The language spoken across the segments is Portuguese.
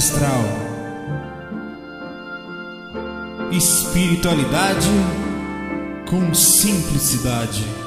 Viagem Astral. Espiritualidade com simplicidade.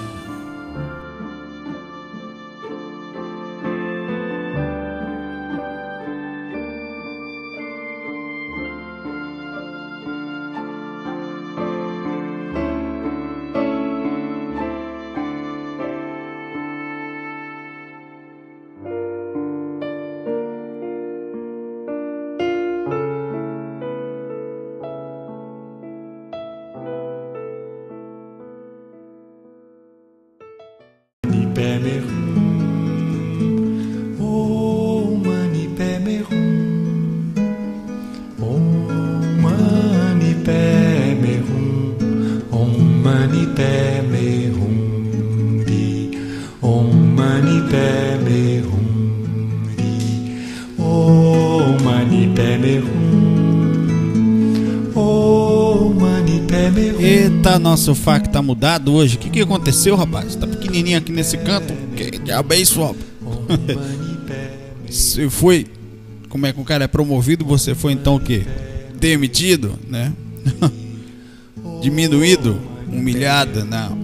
Nosso fac tá mudado hoje. O que, que aconteceu, rapaz? Tá pequenininho aqui nesse canto. Que diabo é isso, rapaz? Você foi. Como é que o cara é promovido? Você foi então o quê? Demitido, né? Diminuído? Humilhado? Não.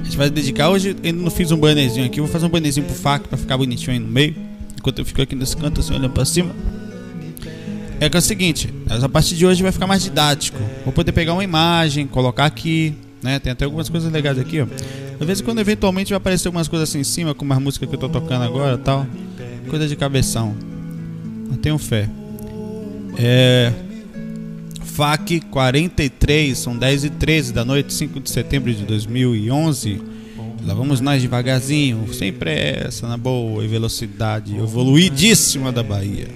A gente vai dedicar. Hoje eu ainda não fiz um bannerzinho aqui. Vou fazer um bannerzinho pro fac pra ficar bonitinho aí no meio. Enquanto eu fico aqui nesse canto assim olhando pra cima. É que é o seguinte, a partir de hoje vai ficar mais didático. Vou poder pegar uma imagem, colocar aqui, né? Tem até algumas coisas legais aqui, ó. Às vezes quando eventualmente vai aparecer algumas coisas assim em cima, como as músicas que eu tô tocando agora tal. Coisa de cabeção. Eu tenho fé. É. FAC 43, são 10 e 13 da noite, 5 de setembro de 2011. Lá vamos nós devagarzinho, sem pressa, na boa e velocidade evoluidíssima da Bahia.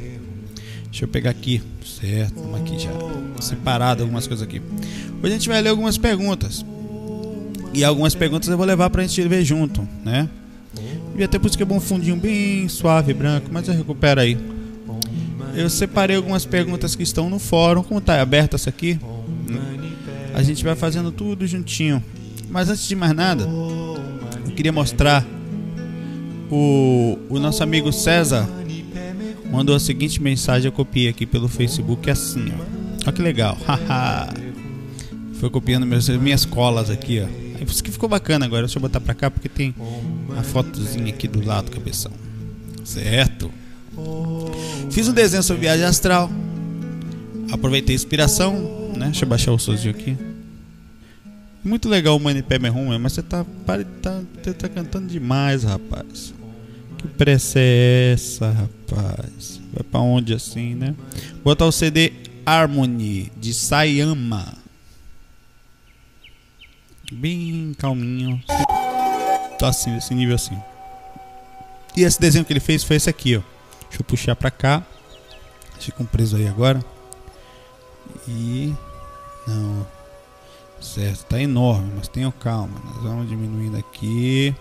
Deixa eu pegar aqui, certo? Estamos aqui já. Separado algumas coisas aqui. Hoje a gente vai ler algumas perguntas. E algumas perguntas eu vou levar pra gente ver junto, né? Devia ter por que é um fundinho bem suave, branco, mas eu recupero aí. Eu separei algumas perguntas que estão no fórum, como tá aberto essa aqui. né? A gente vai fazendo tudo juntinho. Mas antes de mais nada, eu queria mostrar o, o nosso amigo César mandou a seguinte mensagem, eu copiei aqui pelo Facebook assim, ó. Olha que legal. Foi copiando meus, minhas colas aqui, ó. Isso que ficou bacana agora. Deixa eu botar pra cá porque tem a fotozinha aqui do lado, cabeção. Certo? Fiz um desenho sobre viagem astral. Aproveitei a inspiração, né? Deixa eu baixar o sozinho aqui. Muito legal o Money Pé Rum, mas você tá, tá, você tá cantando demais, rapaz. Que pressa é essa, rapaz? Vai pra onde assim, né? Vou botar o CD Harmony de Sayama. Bem calminho. Tá assim, desse nível assim. E esse desenho que ele fez foi esse aqui, ó. Deixa eu puxar pra cá. Ficam preso aí agora. E. Não. Certo, tá enorme, mas tenham calma. Nós vamos diminuindo aqui.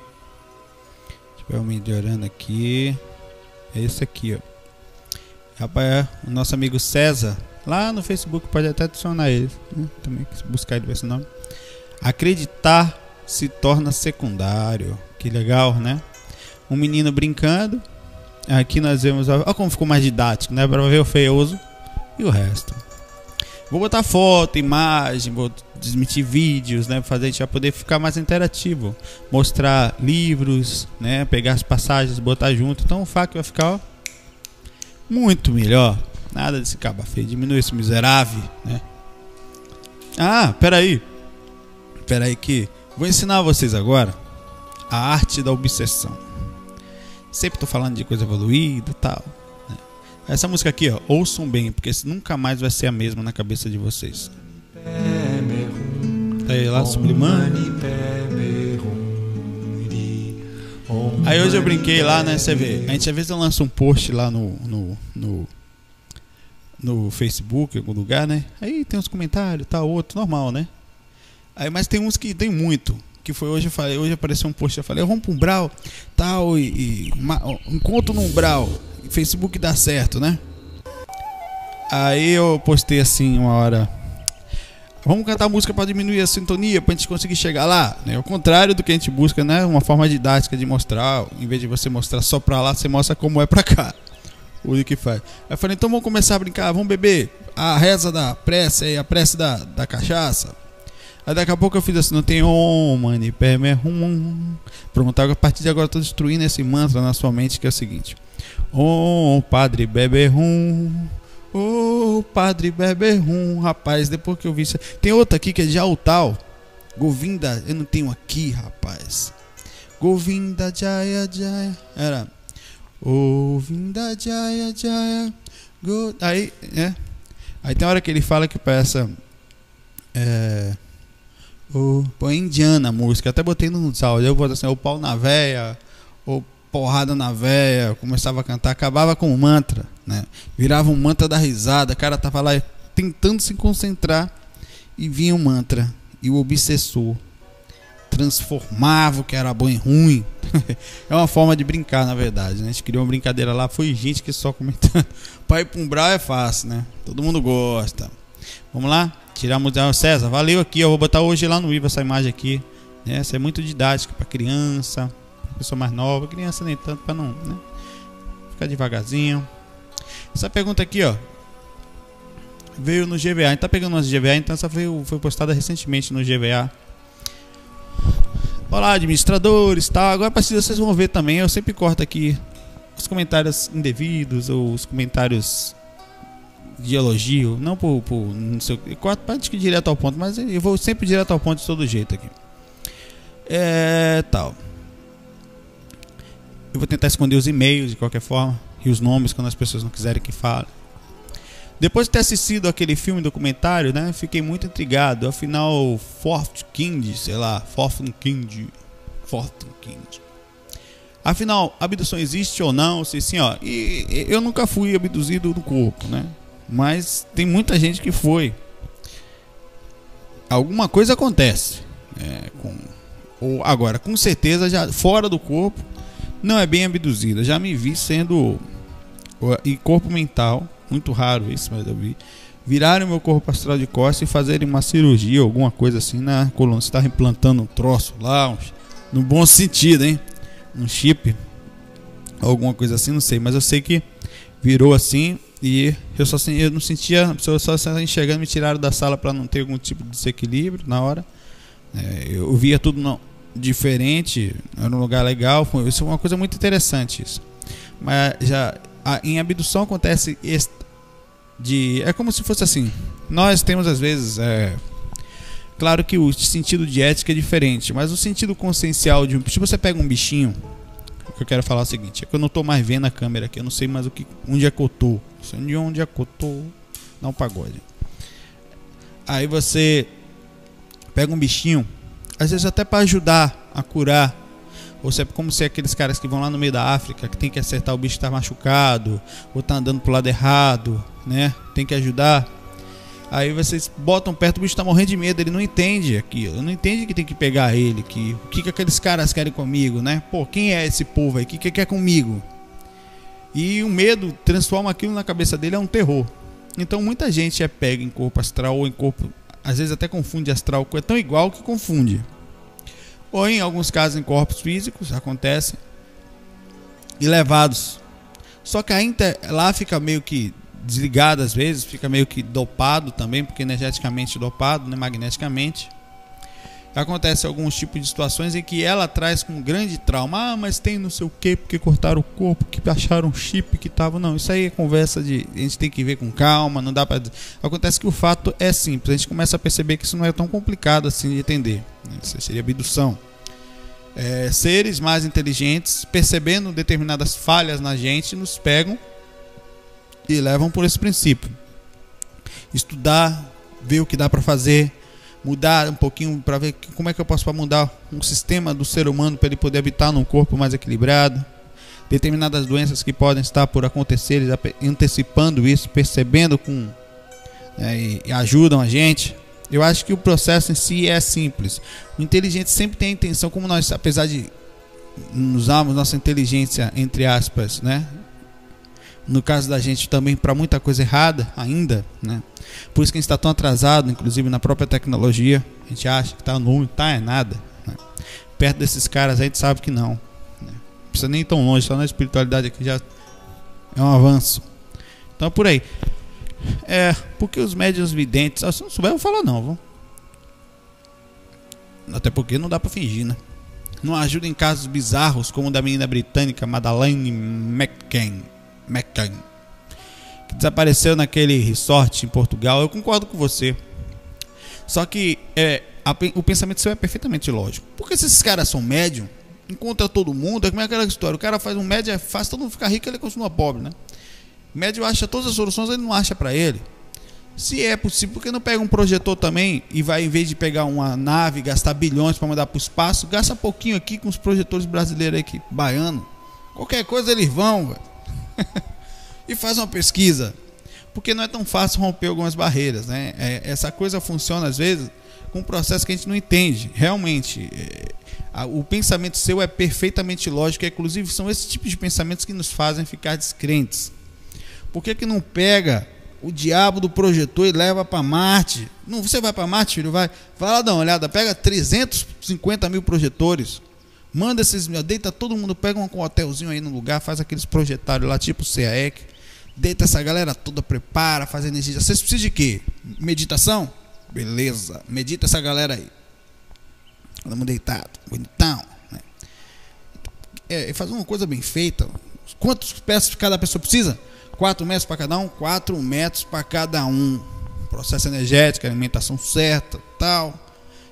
Vamos melhorando aqui. É esse aqui, ó. Rapaz, é o nosso amigo César. Lá no Facebook pode até adicionar ele. Né? Também buscar ele vai esse nome. Acreditar se torna secundário. Que legal, né? Um menino brincando. Aqui nós vemos. Olha como ficou mais didático, né? Para ver o feioso e o resto. Vou botar foto, imagem, vou transmitir vídeos, né? Fazer a gente vai poder ficar mais interativo. Mostrar livros, né? Pegar as passagens, botar junto. Então o FAQ vai ficar ó, muito melhor. Nada desse caba feio. Diminui esse miserável, né? Ah, peraí. Peraí que vou ensinar vocês agora a arte da obsessão. Sempre tô falando de coisa evoluída e tal. né? Essa música aqui, ó, ouçam bem, porque nunca mais vai ser a mesma na cabeça de vocês. Tá aí lá sublimando. Aí hoje eu brinquei lá, né? Você vê, a gente às vezes lança um post lá no, no, no, no Facebook, em algum lugar, né? Aí tem uns comentários, tal, outro, normal, né? Aí, mas tem uns que tem muito. Que foi hoje eu falei, hoje apareceu um post, eu falei, vamos pro Umbral, tal, e, e encontro no Umbral. Facebook dá certo, né? Aí eu postei assim uma hora. vamos cantar música para diminuir a sintonia, para a gente conseguir chegar lá. Né? O contrário do que a gente busca, né? Uma forma didática de mostrar, em vez de você mostrar só para lá, você mostra como é para cá. O que faz. Aí eu falei, então vamos começar a brincar, vamos beber a reza da prece e a prece da, da cachaça. Aí daqui a pouco eu fiz assim, não tem om, mani, pé, me, rum. Pronto, a partir de agora eu tô destruindo esse mantra na sua mente que é o seguinte. Om, padre, bebe rum. Ô, padre bebe rapaz, depois que eu vi isso. Tem outra aqui que é de altal. Govinda, eu não tenho aqui, rapaz. Govinda Jaya Jaya. Era. Govinda Jaya Jaya. Go... Aí, é. Aí tem hora que ele fala que peça. É. O, pô, é indiana a música. Até botei no áudio. Eu vou assim, o pau na véia. O porrada na véia, começava a cantar, acabava com o mantra, né? Virava um mantra da risada, o cara tava lá tentando se concentrar e vinha um mantra e o obsessor transformava o que era bom em ruim. é uma forma de brincar, na verdade. Né? A gente criou uma brincadeira lá, foi gente que só comentando. Pai Pumbral é fácil, né? Todo mundo gosta. Vamos lá? Tiramos o César, valeu aqui, eu vou botar hoje lá no Iva essa imagem aqui. Né? Essa é muito didática para criança, pessoa mais nova, criança nem tanto, para não, né? Ficar devagarzinho. Essa pergunta aqui, ó, veio no GVA. Gente tá pegando umas GVA, então essa foi, foi postada recentemente no GVA. Olá, administradores, tá? Agora precisa vocês vão ver também. Eu sempre corto aqui os comentários indevidos ou os comentários de elogio, não por, por não sei, eu corto para direto ao ponto, mas eu vou sempre direto ao ponto de todo jeito aqui. É tal. Eu vou tentar esconder os e-mails de qualquer forma e os nomes quando as pessoas não quiserem que fale. Depois de ter assistido aquele filme documentário, né, fiquei muito intrigado. Afinal, Fort King, sei lá, Fort King, Fort King. Afinal, abdução existe ou não? Se sim, ó. E eu nunca fui abduzido no corpo, né? Mas tem muita gente que foi. Alguma coisa acontece. É, com, ou agora, com certeza já fora do corpo não é bem abduzida. Já me vi sendo em corpo mental, muito raro isso, mas eu vi. Virarem meu corpo astral de costas e fazerem uma cirurgia, alguma coisa assim na coluna. Você está implantando um troço lá, um, no bom sentido, hein? Um chip, alguma coisa assim, não sei. Mas eu sei que virou assim e eu só eu não sentia, eu só enxergando, me tiraram da sala para não ter algum tipo de desequilíbrio na hora. É, eu via tudo não, diferente, era um lugar legal, isso é uma coisa muito interessante isso. Mas já a, em abdução acontece de é como se fosse assim. Nós temos às vezes é, claro que o sentido de ética é diferente, mas o sentido consciencial de se você pega um bichinho, que eu quero falar o seguinte, é que eu não estou mais vendo a câmera aqui, eu não sei mais o que onde é que eu tô. Onde onde é que eu tô? Não pagode. Aí você pega um bichinho às vezes até para ajudar a curar. Ou se é como se é aqueles caras que vão lá no meio da África, que tem que acertar o bicho que está machucado, ou está andando pro lado errado, né? Tem que ajudar. Aí vocês botam perto, o bicho está morrendo de medo, ele não entende aquilo, não entende que tem que pegar ele, que o que, que aqueles caras querem comigo, né? Pô, quem é esse povo aí? O que, que quer comigo? E o medo transforma aquilo na cabeça dele é um terror. Então muita gente é pega em corpo astral ou em corpo às vezes até confunde astral, é tão igual que confunde. Ou em alguns casos em corpos físicos acontece e levados. Só que ainda lá fica meio que desligado às vezes, fica meio que dopado também, porque energeticamente dopado, né, magneticamente acontece alguns tipos de situações em que ela traz com grande trauma. Ah, mas tem não sei o que, porque cortaram o corpo, que acharam um chip que tava. Não, isso aí é conversa de. A gente tem que ver com calma, não dá para. Acontece que o fato é simples. A gente começa a perceber que isso não é tão complicado assim de entender. Né? Isso seria abdução. É, seres mais inteligentes, percebendo determinadas falhas na gente, nos pegam e levam por esse princípio. Estudar, ver o que dá para fazer, mudar um pouquinho para ver como é que eu posso mudar um sistema do ser humano para ele poder habitar num corpo mais equilibrado. Determinadas doenças que podem estar por acontecer, eles antecipando isso, percebendo com né, e, ajudam a gente. Eu acho que o processo em si é simples. O inteligente sempre tem a intenção, como nós, apesar de usarmos nossa inteligência entre aspas, né, no caso da gente também para muita coisa errada ainda, né? Por isso que a gente está tão atrasado, inclusive na própria tecnologia. A gente acha que está no tá é nada. Né? Perto desses caras a gente sabe que não. Né? Não precisa nem tão longe, só na espiritualidade aqui já é um avanço. Então é por aí. É, porque os médios videntes, se não souber, eu vou falar não, vou. Até porque não dá para fingir, né? Não ajuda em casos bizarros como o da menina britânica Madeleine McCann McCann, que desapareceu naquele resort em Portugal. Eu concordo com você. Só que é, a, o pensamento seu é perfeitamente lógico. Porque se esses caras são médium, encontra todo mundo, é como é aquela história. O cara faz um médio, é fácil, todo mundo ficar rico, ele continua pobre, né? O médio acha todas as soluções, ele não acha para ele. Se é possível, por que não pega um projetor também e vai, em vez de pegar uma nave, gastar bilhões para mandar para o espaço, gasta pouquinho aqui com os projetores brasileiros aqui, baiano. Qualquer coisa eles vão, velho. e faz uma pesquisa. Porque não é tão fácil romper algumas barreiras, né? É, essa coisa funciona às vezes com um processo que a gente não entende. Realmente, é, a, o pensamento seu é perfeitamente lógico, e, inclusive são esses tipos de pensamentos que nos fazem ficar descrentes. Por que, que não pega o diabo do projetor e leva para Marte? Não, você vai para Marte, filho? Vai, vai lá dar uma olhada, pega 350 mil projetores Manda esses, deita todo mundo, pega um hotelzinho aí no lugar, faz aqueles projetários lá, tipo CAEC. Deita essa galera toda, prepara, faz energia. Vocês precisam de quê? Meditação? Beleza, medita essa galera aí. Todo mundo deitado, bonitão. Né? É, faz uma coisa bem feita. Quantos peças cada pessoa precisa? 4 metros para cada um? 4 metros para cada um. Processo energético, alimentação certa, tal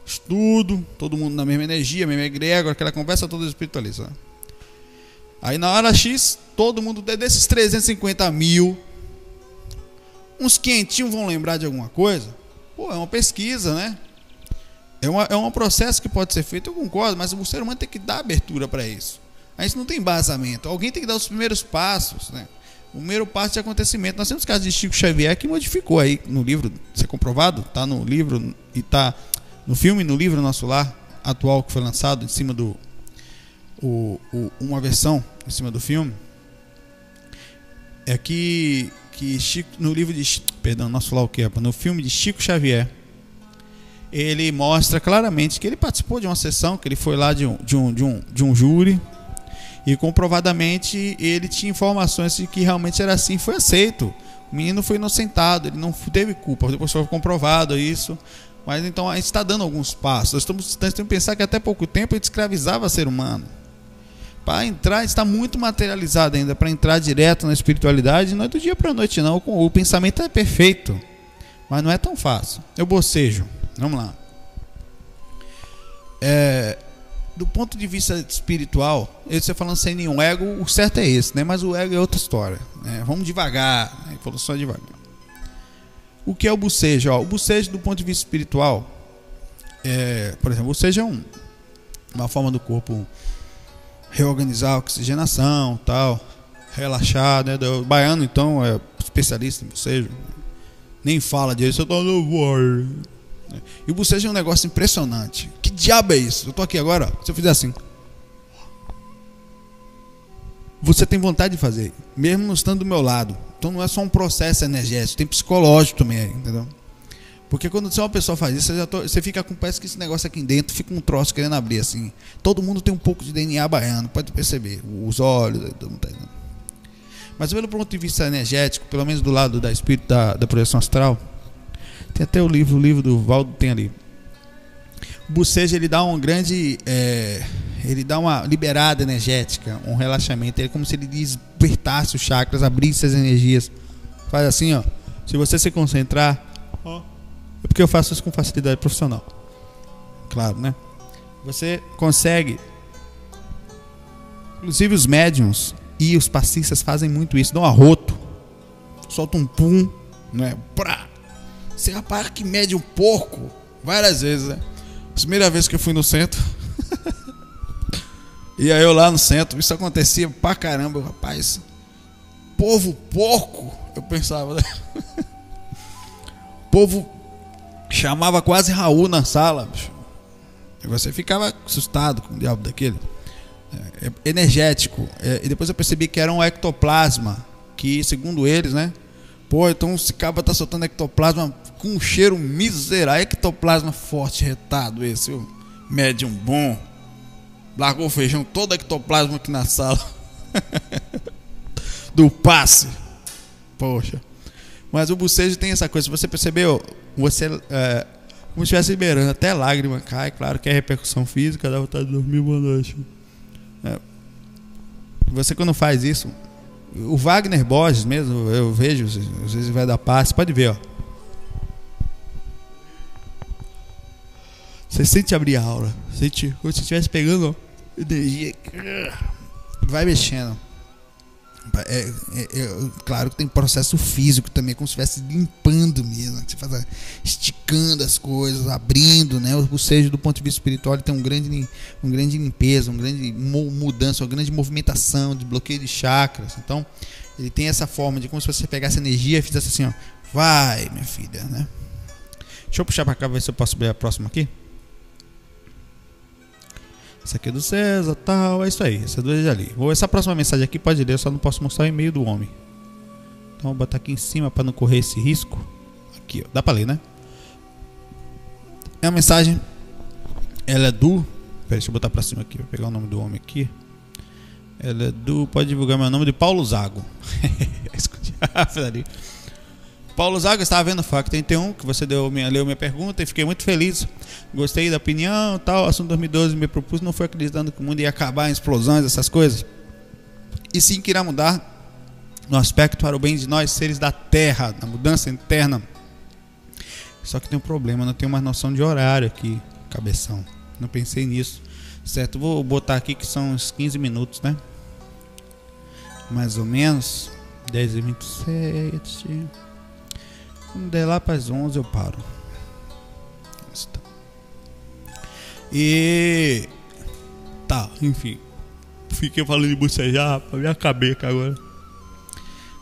estudo, todo mundo na mesma energia, mesma egrégora, aquela conversa toda espiritualista. Aí na hora X, todo mundo desses 350 mil, uns quentinhos vão lembrar de alguma coisa. Pô, é uma pesquisa, né? É, uma, é um processo que pode ser feito, eu concordo, mas o ser humano tem que dar abertura para isso. A gente não tem embasamento. Alguém tem que dar os primeiros passos, né? O primeiro passo de acontecimento. Nós temos casos de Chico Xavier que modificou aí no livro, ser comprovado, tá no livro e tá no filme, no livro Nosso Lar, atual que foi lançado em cima do. O, o, uma versão em cima do filme. É que, que Chico, no livro de. Perdão, Nosso Lar o que? No filme de Chico Xavier, ele mostra claramente que ele participou de uma sessão, que ele foi lá de um, de um, de um, de um júri e comprovadamente ele tinha informações de que realmente era assim, foi aceito. O menino foi inocentado, ele não teve culpa, depois foi comprovado isso. Mas então a gente está dando alguns passos. Nós estamos tentando que pensar que até pouco tempo a gente escravizava ser humano. Para entrar, está muito materializado ainda. Para entrar direto na espiritualidade, não é do dia para a noite, não. O pensamento é perfeito, mas não é tão fácil. Eu bocejo. Vamos lá. É, do ponto de vista espiritual, você falando sem nenhum ego, o certo é esse, né? Mas o ego é outra história. Né? Vamos devagar, a evolução é devagar. O que é o bucejo? Ó, o bucejo, do ponto de vista espiritual, é, por exemplo, o bucejo é um, uma forma do corpo reorganizar a oxigenação, tal, relaxar, né? O baiano, então, é especialista em bucejo. Nem fala disso, eu tô no. E o bucejo é um negócio impressionante. Que diabo é isso? Eu tô aqui agora, se eu fizer assim. Você tem vontade de fazer, mesmo não estando do meu lado. Então não é só um processo energético, tem psicológico também, entendeu? Porque quando você, uma pessoa faz isso, você, tô, você fica com parece que esse negócio aqui dentro fica um troço querendo abrir assim. Todo mundo tem um pouco de DNA baiano, pode perceber. Os olhos, todo mundo tá Mas pelo ponto de vista energético, pelo menos do lado da espírito da, da projeção astral, tem até o livro, o livro do Valdo tem ali. O Buceja ele dá um grande. É, ele dá uma liberada energética, um relaxamento. Ele é como se ele despertasse os chakras, abrisse as energias. Faz assim, ó. Se você se concentrar, é porque eu faço isso com facilidade profissional. Claro, né? Você consegue. Inclusive os médiums e os passistas fazem muito isso, dão um arroto, solta um pum, né? Pra. Você rapaz que mede um porco várias vezes, né? Primeira vez que eu fui no centro. e aí eu lá no centro, isso acontecia pra caramba, rapaz. Povo porco, eu pensava, né? Povo chamava quase Raul na sala, bicho. E você ficava assustado com o diabo daquele. É, é energético. É, e depois eu percebi que era um ectoplasma que, segundo eles, né? Pô, então esse cabra tá soltando ectoplasma com um cheiro miserável. Ectoplasma forte, retado esse, médium bom. Largou o feijão todo ectoplasma aqui na sala. Do passe. Poxa. Mas o bucejo tem essa coisa. Você percebeu, você. É, como se estivesse liberando, até lágrima cai. Claro que é repercussão física, dá vontade de dormir, boa noite. É. Você quando faz isso, o Wagner Borges mesmo, eu vejo, às vezes vai dar passe, pode ver, ó. Você sente abrir a aura, sente como se estivesse pegando energia, vai mexendo. É, é, é, claro que tem processo físico também, como se estivesse limpando mesmo. Você faz, esticando as coisas, abrindo, né? Ou seja, do ponto de vista espiritual, ele tem um grande, um grande limpeza, uma grande mudança, uma grande movimentação, de bloqueio de chakras. Então, ele tem essa forma de como se você pegasse energia e fizesse assim, ó. Vai, minha filha, né? Deixa eu puxar para cá, ver se eu posso ver a próxima aqui. Essa aqui é do César, tal, é isso aí. Essa duas ali. Ou essa próxima mensagem aqui pode ler, eu só não posso mostrar o e-mail do homem. Então vou botar aqui em cima para não correr esse risco. Aqui, ó. Dá para ler, né? É uma mensagem. Ela é do. Pera, deixa eu botar para cima aqui, vou pegar o nome do homem aqui. Ela é do. Pode divulgar meu nome de Paulo Zago. Escute. Paulo Zaga, estava vendo o FAC 31, que você deu minha, leu minha pergunta e fiquei muito feliz. Gostei da opinião tal. Assunto 2012 me propus, não foi acreditando que o mundo ia acabar em explosões, essas coisas. E sim que irá mudar no aspecto para o bem de nós, seres da terra, na mudança interna. Só que tem um problema, não tenho mais noção de horário aqui, cabeção. Não pensei nisso. Certo, vou botar aqui que são uns 15 minutos, né? Mais ou menos. 10 e 27. Quando lá para as 11 eu paro. E. Tá, enfim. Fiquei falando de bocejar pra me acabei agora.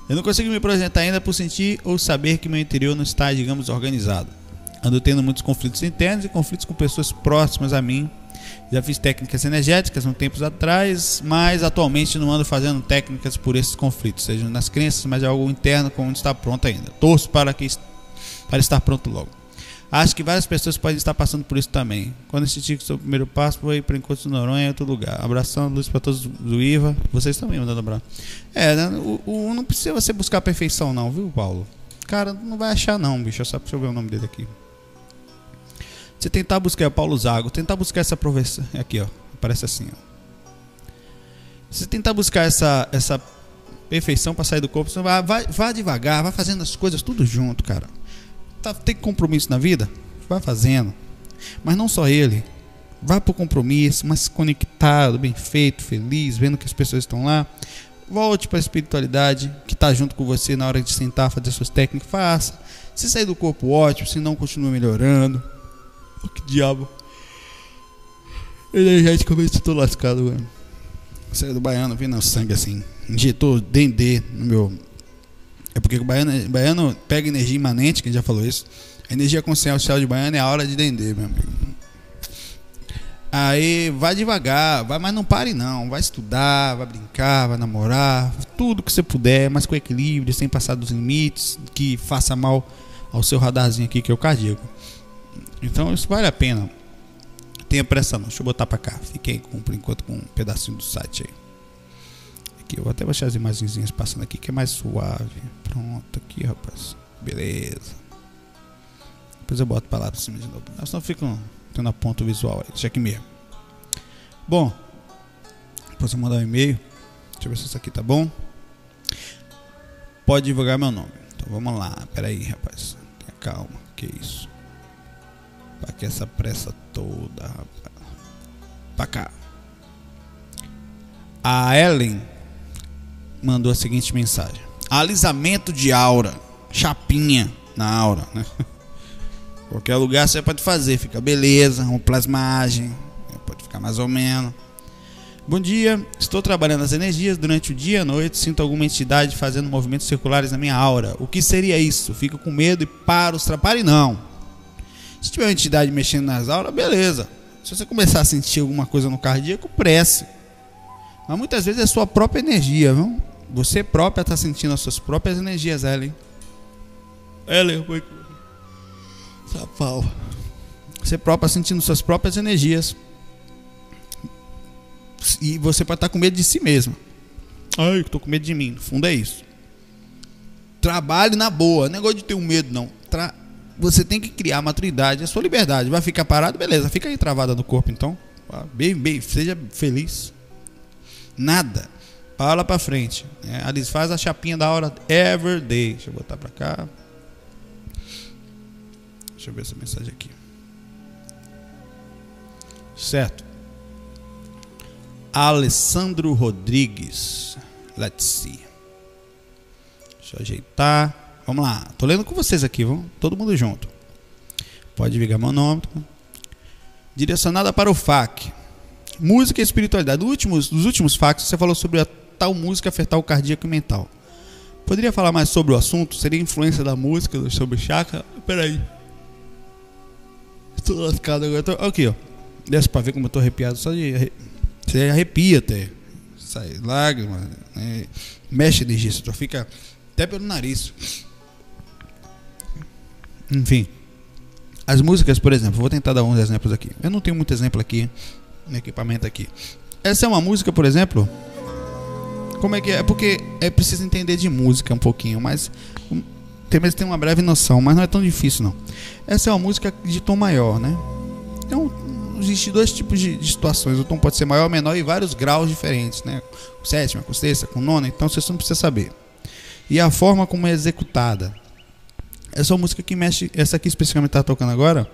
Eu não consigo me projetar ainda por sentir ou saber que meu interior não está, digamos, organizado. Ando tendo muitos conflitos internos e conflitos com pessoas próximas a mim já fiz técnicas energéticas um tempos atrás, mas atualmente não ando fazendo técnicas por esses conflitos, seja nas crenças, mas é algo interno como não está pronto ainda. Torço para que para estar pronto logo. Acho que várias pessoas podem estar passando por isso também. Quando assisti o seu primeiro passo, foi para Encontro de Noronha em outro lugar. Abração, luz para todos do IVA. Vocês também mandando abraço. É, né, o, o, não precisa você buscar a perfeição, não, viu, Paulo? Cara, não vai achar, não, bicho. Só para eu ver o nome dele aqui. Você tentar buscar o Paulo Zago, tentar buscar essa professão. Aqui, ó. Aparece assim, ó. Você tentar buscar essa, essa perfeição para sair do corpo, você vai, vai, vai devagar, vai fazendo as coisas tudo junto, cara. Tá, tem compromisso na vida? Vai fazendo. Mas não só ele. Vá pro compromisso, mas conectado, bem feito, feliz, vendo que as pessoas estão lá. Volte para a espiritualidade que está junto com você na hora de sentar, fazer suas técnicas. Faça. Se sair do corpo, ótimo. Se não, continue melhorando. Que diabo. Energeticamente estou lascado, mano. Saiu do baiano, vindo sangue assim. Injetou dendê no meu. É porque o baiano, o baiano pega energia imanente, que já falou isso. A energia consciencial de baiano é a hora de dendê, meu amigo. Aí vai devagar, vai, mas não pare não. Vai estudar, vai brincar, vai namorar, tudo que você puder, mas com equilíbrio, sem passar dos limites, que faça mal ao seu radarzinho aqui, que é o cardíaco. Então isso vale a pena. Tenha pressa não. Deixa eu botar pra cá. Fiquei com, por enquanto com um pedacinho do site aí. Aqui, eu vou até baixar as imagenzinhas passando aqui que é mais suave. Pronto, aqui, rapaz. Beleza. Depois eu boto pra lá pra cima de novo. Senão ficam tendo a ponto visual aí. Deixa aqui mesmo. Bom. Depois eu mandar um e-mail. Deixa eu ver se isso aqui tá bom. Pode divulgar meu nome. Então vamos lá. Pera aí, rapaz. Tenha calma. Que isso. Pra que essa pressa toda, rapaz? Pra cá. A Ellen mandou a seguinte mensagem: Alisamento de aura, chapinha na aura, né? Qualquer lugar você pode fazer, fica beleza, uma plasmagem, pode ficar mais ou menos. Bom dia, estou trabalhando as energias durante o dia e a noite, sinto alguma entidade fazendo movimentos circulares na minha aura. O que seria isso? Fico com medo e paro os trabalhos? Não. Se tiver uma entidade mexendo nas aulas, beleza. Se você começar a sentir alguma coisa no cardíaco, prece. Mas muitas vezes é sua própria energia, viu? Você própria está sentindo as suas próprias energias, Ellen. Ellen, foi. Sapau. Você própria sentindo suas próprias energias. E você pode estar com medo de si mesmo. Ai, tô com medo de mim. No fundo é isso. Trabalhe na boa. Negócio de ter um medo, não. Tra... Você tem que criar maturidade, a sua liberdade. Vai ficar parado? Beleza, fica aí travada no corpo então. Bem, bem, seja feliz. Nada. Fala pra frente. É, Alice, faz a chapinha da hora every day. Deixa eu botar pra cá. Deixa eu ver essa mensagem aqui. Certo. Alessandro Rodrigues. Let's see. Deixa eu ajeitar. Vamos lá. Tô lendo com vocês aqui, vamos? Todo mundo junto. Pode ligar meu nome. Direcionada para o FAC. Música e espiritualidade. Nos últimos, nos últimos FACs você falou sobre a tal música afetar o cardíaco e mental. Poderia falar mais sobre o assunto? Seria influência da música sobre chakra? Peraí. Estou lascado agora. Tô... Aqui, ó. Desce pra ver como eu tô arrepiado. Só de. Você arrepia até. Sai lágrimas. Né? Mexe energia. Você fica até pelo nariz. Enfim. As músicas, por exemplo, vou tentar dar uns exemplos aqui. Eu não tenho muito exemplo aqui no equipamento aqui. Essa é uma música, por exemplo. Como é que é? É porque é preciso entender de música um pouquinho, mas tem mesmo tem uma breve noção, mas não é tão difícil não. Essa é uma música de tom maior, né? Então, existem dois tipos de, de, situações. O tom pode ser maior ou menor e vários graus diferentes, né? Com sétima, com sexta, com nona, então você não precisa saber. E a forma como é executada. Essa música que mexe, essa aqui especificamente está tocando agora,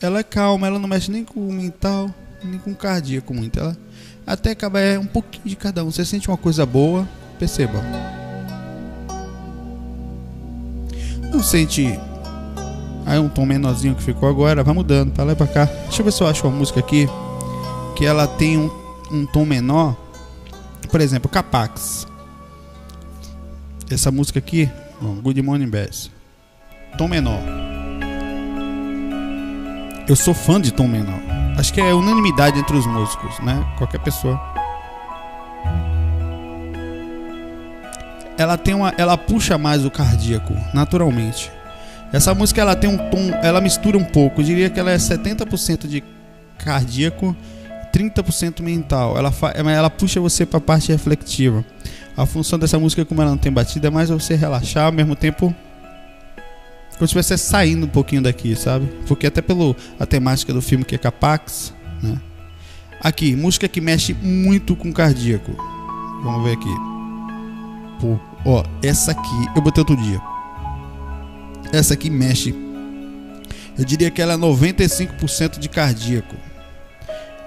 ela é calma, ela não mexe nem com o mental, nem com o cardíaco muito. Ela até acaba é um pouquinho de cada um. Você sente uma coisa boa, perceba. Não sente Aí um tom menorzinho que ficou agora, vai mudando para lá e para cá. Deixa eu ver se eu acho uma música aqui que ela tem um, um tom menor. Por exemplo, Capax. Essa música aqui, Good Morning Bass. Tom menor. Eu sou fã de tom menor. Acho que é unanimidade entre os músicos, né? Qualquer pessoa. Ela tem uma, ela puxa mais o cardíaco, naturalmente. Essa música ela tem um tom, ela mistura um pouco. Eu diria que ela é 70% de cardíaco, 30% mental. Ela, ela puxa você para a parte reflexiva. A função dessa música, como ela não tem batida, é mais você relaxar ao mesmo tempo. Como se estivesse saindo um pouquinho daqui, sabe? Porque até pelo a temática do filme que é Capax, né? Aqui, música que mexe muito com cardíaco. Vamos ver aqui. Pô, ó, essa aqui eu botei outro dia. Essa aqui mexe. Eu diria que ela é 95% de cardíaco.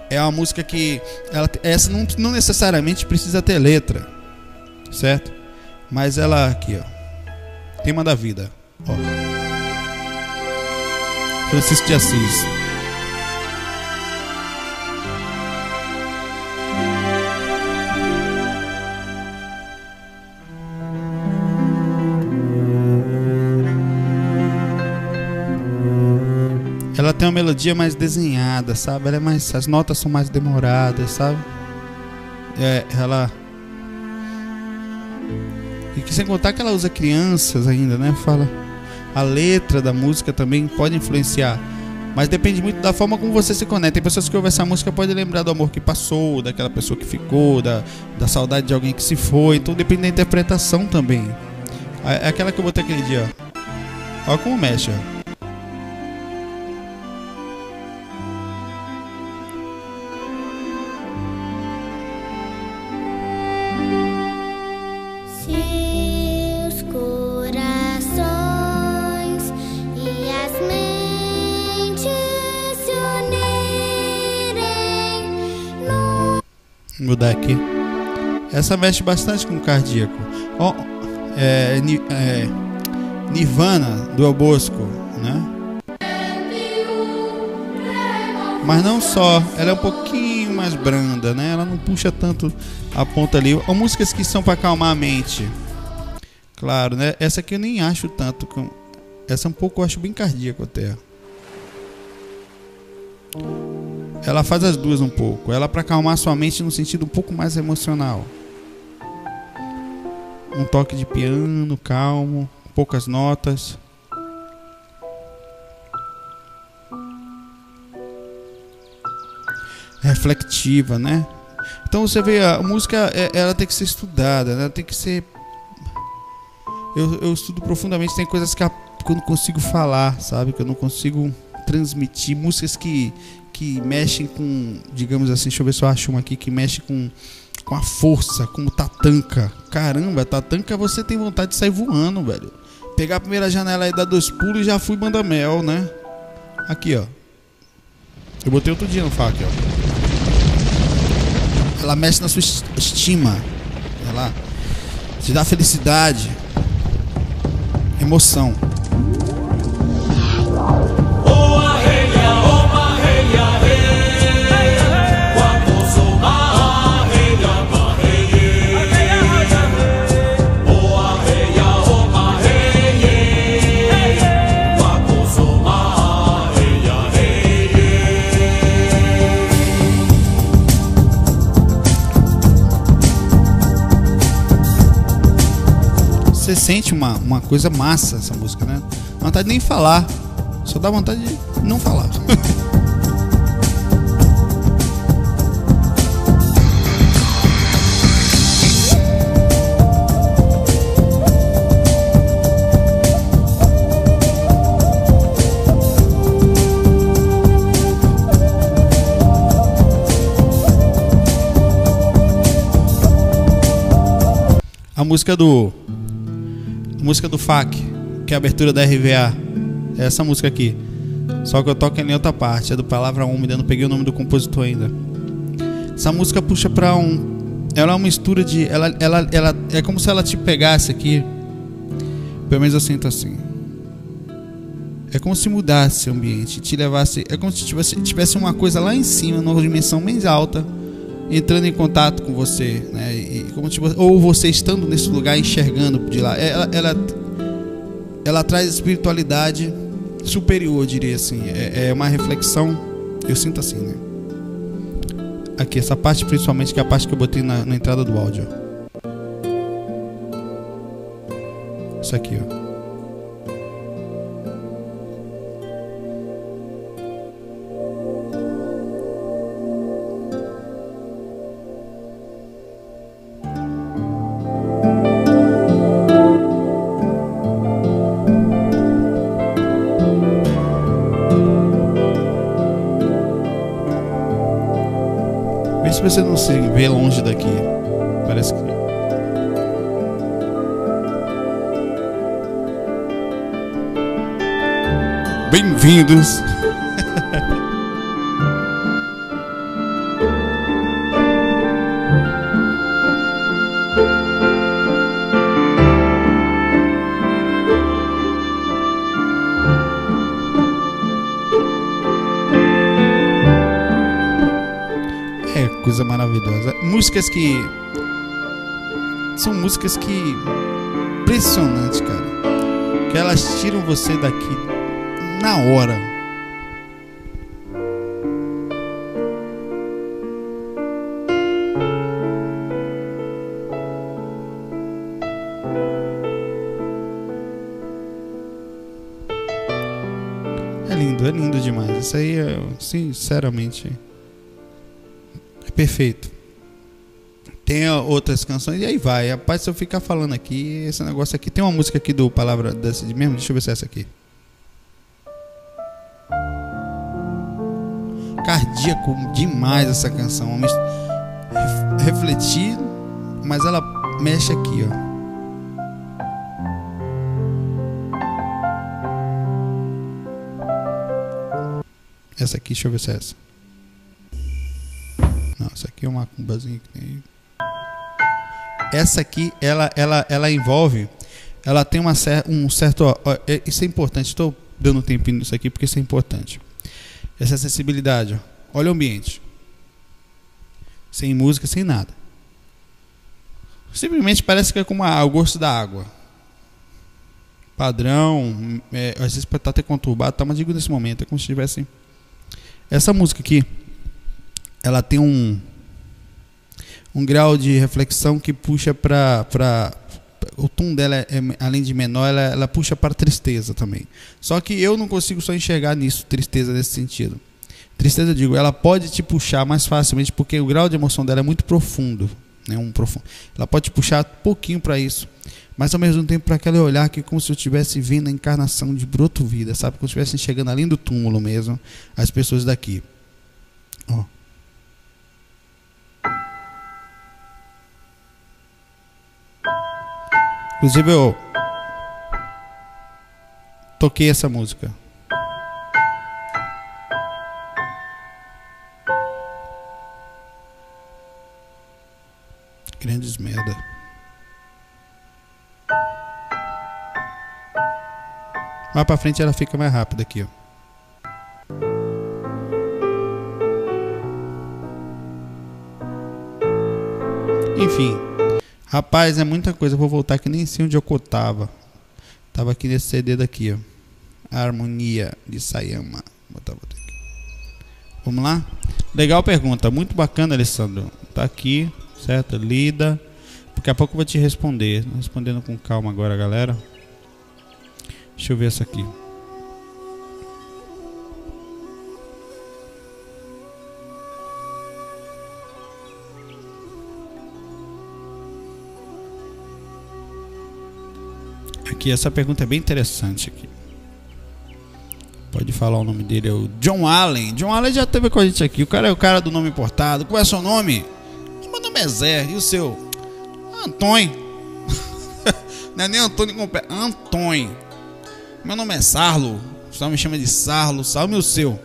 É uma música que ela, essa não, não necessariamente precisa ter letra, certo? Mas ela aqui, ó. Tema da vida, ó. Francisco de Assis. Ela tem uma melodia mais desenhada, sabe? Ela é mais, as notas são mais demoradas, sabe? É, ela e que sem contar que ela usa crianças ainda, né? Fala a letra da música também pode influenciar. Mas depende muito da forma como você se conecta. Tem pessoas que ouvem essa música podem lembrar do amor que passou, daquela pessoa que ficou, da, da saudade de alguém que se foi. Então depende da interpretação também. É aquela que eu botei aquele dia, ó. Olha como mexe, ó. Aqui. Essa mexe bastante com o cardíaco. Oh, é, é, Nirvana do El Bosco, né? Mas não só, ela é um pouquinho mais branda, né? Ela não puxa tanto a ponta ali. Ou músicas que são para acalmar a mente. Claro, né? Essa aqui eu nem acho tanto. Essa é um pouco eu acho bem cardíaco até. Ela faz as duas um pouco. Ela para acalmar sua mente no sentido um pouco mais emocional. um toque de piano calmo, poucas notas. Reflectiva, né? Então você vê, a música é, ela tem que ser estudada, né? ela tem que ser. Eu, eu estudo profundamente, tem coisas que, eu não consigo falar, sabe? Que eu não consigo transmitir. Músicas que, que mexem com, digamos assim, deixa eu ver se eu acho uma aqui, que mexe com, com a força, como Tatanka. Caramba, Tatanka você tem vontade de sair voando, velho. Pegar a primeira janela aí, dar dois pulos e já fui banda mel, né? Aqui, ó. Eu botei outro dia no fac, ó. Ela mexe na sua estima. Ela te dá felicidade, emoção. Sente uma, uma coisa massa essa música, né? Vontade de nem falar. Só dá vontade de não falar. a música do música do FAC, que é a abertura da RVA. É essa música aqui. Só que eu toco em outra parte, é do Palavra Úmida, não peguei o nome do compositor ainda. Essa música puxa pra um. Ela é uma mistura de. Ela, ela, ela é como se ela te pegasse aqui. Pelo menos eu sinto assim. É como se mudasse o ambiente, te levasse. É como se tivesse, tivesse uma coisa lá em cima, numa dimensão mais alta, entrando em contato com você, né? E como tipo, ou você estando nesse lugar enxergando de lá. Ela, ela, ela traz espiritualidade superior, diria assim. É, é uma reflexão. Eu sinto assim, né? Aqui, essa parte principalmente, que é a parte que eu botei na, na entrada do áudio. Isso aqui, ó. Não se vê longe daqui. Parece que. Bem-vindos! coisa maravilhosa. Músicas que. São músicas que. Impressionantes, cara. Que elas tiram você daqui na hora. É lindo, é lindo demais. Isso aí, sinceramente perfeito. Tem outras canções e aí vai. Rapaz, se eu ficar falando aqui, esse negócio aqui. Tem uma música aqui do Palavra dessa de mesmo? Deixa eu ver se é essa aqui. Cardíaco demais essa canção. Refletir, mas ela mexe aqui, ó. Essa aqui, deixa eu ver se é essa. Aqui uma cumbazinha que tem. Essa aqui, ela, ela, ela envolve, ela tem uma cer um certo. Ó, é, isso é importante. Estou dando um tempinho nisso aqui porque isso é importante. Essa acessibilidade. Ó. Olha o ambiente. Sem música, sem nada. Simplesmente parece que é como a, o gosto da água. Padrão, é, às vezes pode estar até conturbado, tá, mas digo nesse momento, é como se tivesse. Essa música aqui, ela tem um um grau de reflexão que puxa para o tom dela, é, além de menor, ela, ela puxa para tristeza também. Só que eu não consigo só enxergar nisso, tristeza nesse sentido. Tristeza, eu digo, ela pode te puxar mais facilmente porque o grau de emoção dela é muito profundo. Né, um profundo. Ela pode te puxar um pouquinho para isso. Mas ao mesmo tempo para aquele olhar que é como se eu estivesse vendo a encarnação de broto vida, sabe? Como se estivesse chegando além do túmulo mesmo, as pessoas daqui. Inclusive eu toquei essa música. Grandes merda. Mais pra frente ela fica mais rápida aqui, ó. Enfim. Rapaz, é muita coisa. vou voltar que nem sei onde eu tava. Tava aqui nesse CD daqui, ó. Harmonia de Sayama. Botar, botar aqui. Vamos lá? Legal pergunta. Muito bacana, Alessandro. Tá aqui, certo? Lida. Daqui a pouco eu vou te responder. Respondendo com calma agora, galera. Deixa eu ver essa aqui. Aqui, essa pergunta é bem interessante aqui. Pode falar o nome dele, é o John Allen. John Allen já teve com a gente aqui. O cara é o cara do nome importado. Qual é o seu nome? Meu nome é Zé. E o seu? Antônio. Não é nem Antônio completo. Antônio. Meu nome é Sarlo. Só me chama de Sarlo. Salve o seu.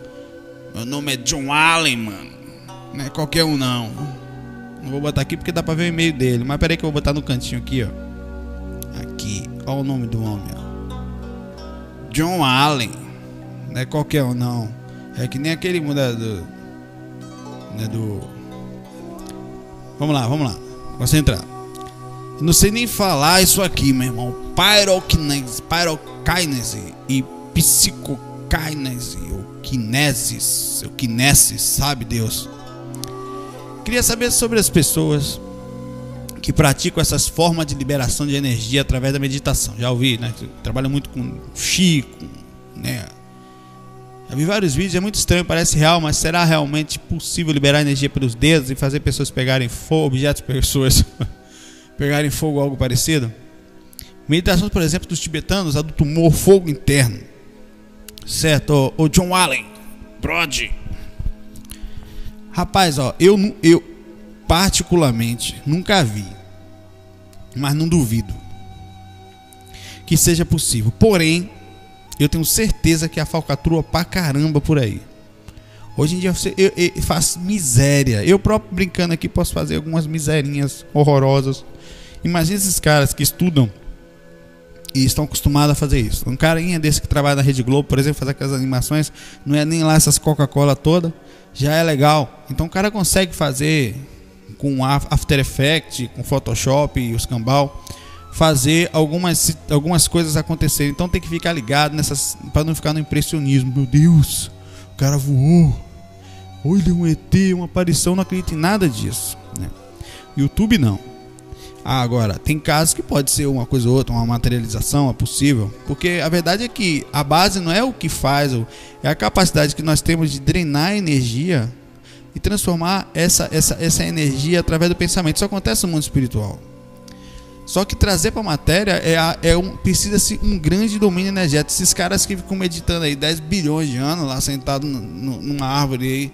Meu nome é John Allen, mano. Não é qualquer um, não. Não vou botar aqui porque dá pra ver o e-mail dele. Mas peraí que eu vou botar no cantinho aqui, ó. Olha o nome do homem. John Allen. Não é qualquer um, não. É que nem aquele muda do. Né, do. Vamos lá, vamos lá. Concentrar. Não sei nem falar isso aqui, meu irmão. Pyrokinese, pyrokinese e psicokinese, ou kinesis, ou kinesis, sabe Deus. Queria saber sobre as pessoas que praticam essas formas de liberação de energia através da meditação. Já ouvi, né? Trabalha muito com Chico, né? Já vi vários vídeos, é muito estranho, parece real, mas será realmente possível liberar energia pelos dedos e fazer pessoas pegarem fogo, objetos, pessoas pegarem fogo ou algo parecido? Meditações, por exemplo, dos tibetanos, a do tumor fogo interno. Certo? O John Allen, Brod. Rapaz, ó, eu, eu particularmente nunca vi, mas não duvido que seja possível. Porém, eu tenho certeza que a falcatrua pra caramba por aí. Hoje em dia você, eu, eu faço miséria. Eu próprio brincando aqui posso fazer algumas miserinhas horrorosas. Imagina esses caras que estudam e estão acostumados a fazer isso. Um carinha desse que trabalha na Rede Globo, por exemplo, fazer aquelas animações, não é nem lá essas Coca-Cola toda, já é legal. Então o cara consegue fazer com After Effects, com Photoshop e os cambal, fazer algumas, algumas coisas acontecerem. Então tem que ficar ligado nessas para não ficar no impressionismo. Meu Deus, o cara voou. Olha um ET, uma aparição, não acredito em nada disso. Né? YouTube não. Ah, agora, tem casos que pode ser uma coisa ou outra, uma materialização, é possível. Porque a verdade é que a base não é o que faz, é a capacidade que nós temos de drenar energia e transformar essa, essa, essa energia através do pensamento. Isso acontece no mundo espiritual. Só que trazer para a matéria é, é um, precisa-se um grande domínio energético. Esses caras que ficam meditando aí 10 bilhões de anos lá sentado numa árvore aí